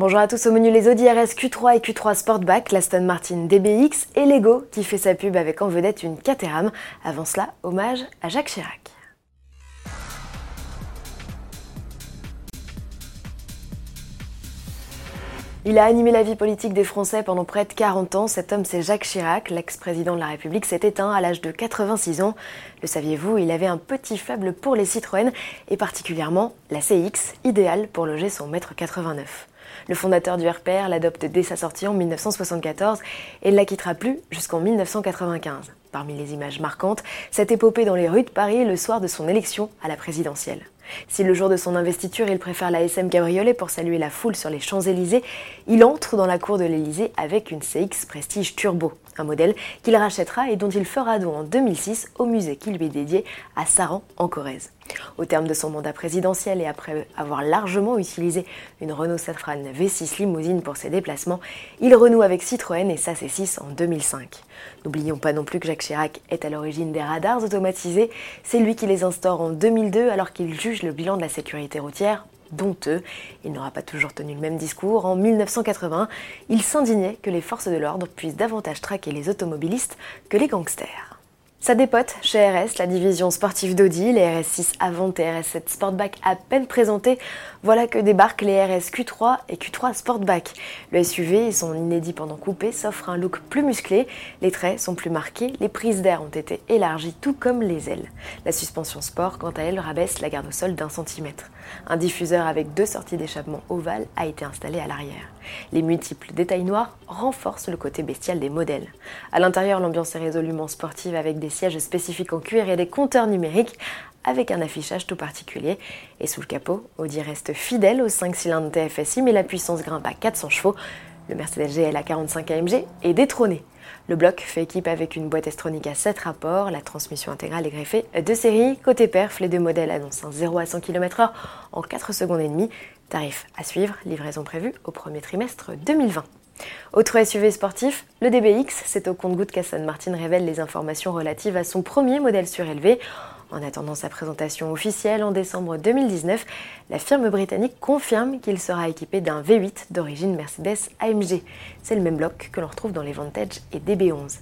Bonjour à tous, au menu les Audi RS Q3 et Q3 Sportback, l'Aston Martin DBX et Lego qui fait sa pub avec en vedette une Caterham. Avant cela, hommage à Jacques Chirac. Il a animé la vie politique des Français pendant près de 40 ans. Cet homme, c'est Jacques Chirac. L'ex-président de la République s'est éteint à l'âge de 86 ans. Le saviez-vous, il avait un petit faible pour les Citroën et particulièrement la CX, idéale pour loger son mètre 89. Le fondateur du RPR l'adopte dès sa sortie en 1974 et ne la quittera plus jusqu'en 1995. Parmi les images marquantes, cette épopée dans les rues de Paris le soir de son élection à la présidentielle. Si le jour de son investiture, il préfère la SM Cabriolet pour saluer la foule sur les Champs-Élysées, il entre dans la cour de l'Élysée avec une CX Prestige Turbo, un modèle qu'il rachètera et dont il fera don en 2006 au musée qui lui est dédié à Saran en Corrèze. Au terme de son mandat présidentiel et après avoir largement utilisé une Renault Safran V6 limousine pour ses déplacements, il renoue avec Citroën et sa C6 en 2005. N'oublions pas non plus que Jacques Chirac est à l'origine des radars automatisés. C'est lui qui les instaure en 2002 alors qu'il juge le bilan de la sécurité routière donteux. Il n'aura pas toujours tenu le même discours. En 1980, il s'indignait que les forces de l'ordre puissent davantage traquer les automobilistes que les gangsters. Ça dépote chez RS, la division sportive d'Audi, les RS6 Avant et RS7 Sportback à peine présentés, voilà que débarquent les RS Q3 et Q3 Sportback. Le SUV et son inédit pendant coupé s'offrent un look plus musclé, les traits sont plus marqués, les prises d'air ont été élargies tout comme les ailes. La suspension sport, quant à elle, rabaisse la garde au sol d'un centimètre. Un diffuseur avec deux sorties d'échappement ovales a été installé à l'arrière. Les multiples détails noirs renforcent le côté bestial des modèles. À l'intérieur, l'ambiance est résolument sportive avec des sièges spécifiques en cuir et des compteurs numériques avec un affichage tout particulier. Et sous le capot, Audi reste fidèle aux 5 cylindres TFSI mais la puissance grimpe à 400 chevaux. Le Mercedes GL à 45 AMG est détrôné. Le bloc fait équipe avec une boîte estronique à 7 rapports, la transmission intégrale est greffée de série. Côté perf, les deux modèles annoncent un 0 à 100 km/h en 4 secondes et demie. Tarif à suivre, livraison prévue au premier trimestre 2020. Autre SUV sportif, le DBX, c'est au compte-goutte qu'Aston Martin révèle les informations relatives à son premier modèle surélevé. En attendant sa présentation officielle en décembre 2019, la firme britannique confirme qu'il sera équipé d'un V8 d'origine Mercedes AMG. C'est le même bloc que l'on retrouve dans les Vantage et DB11.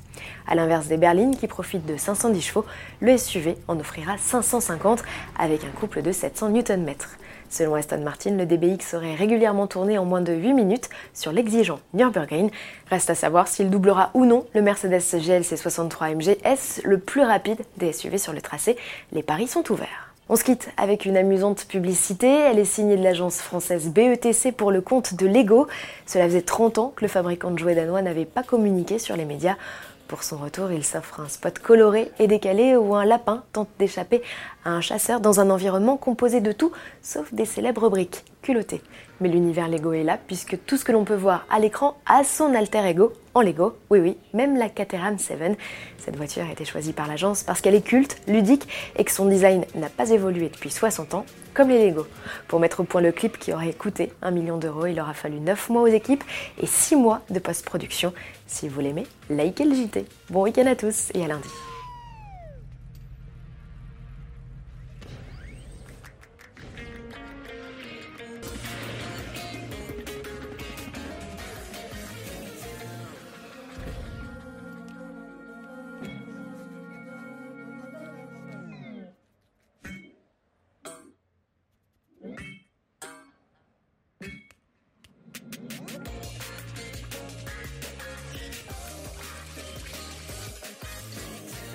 A l'inverse des berlines qui profitent de 510 chevaux, le SUV en offrira 550 avec un couple de 700 Nm. Selon Aston Martin, le DBX serait régulièrement tourné en moins de 8 minutes sur l'exigeant Nürburgring. Reste à savoir s'il doublera ou non le Mercedes GLC 63 AMG S, le plus rapide des SUV sur le tracé. Les paris sont ouverts. On se quitte avec une amusante publicité. Elle est signée de l'agence française BETC pour le compte de Lego. Cela faisait 30 ans que le fabricant de jouets danois n'avait pas communiqué sur les médias. Pour son retour, il s'offre un spot coloré et décalé où un lapin tente d'échapper à un chasseur dans un environnement composé de tout sauf des célèbres briques Mais l'univers Lego est là puisque tout ce que l'on peut voir à l'écran a son alter ego en Lego. Oui oui, même la Caterham 7. Cette voiture a été choisie par l'agence parce qu'elle est culte, ludique et que son design n'a pas évolué depuis 60 ans comme les Lego. Pour mettre au point le clip qui aurait coûté 1 million d'euros, il aura fallu 9 mois aux équipes et 6 mois de post-production. Si vous l'aimez, likez le JT. Bon week-end à tous et à lundi.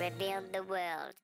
Rebuild the world.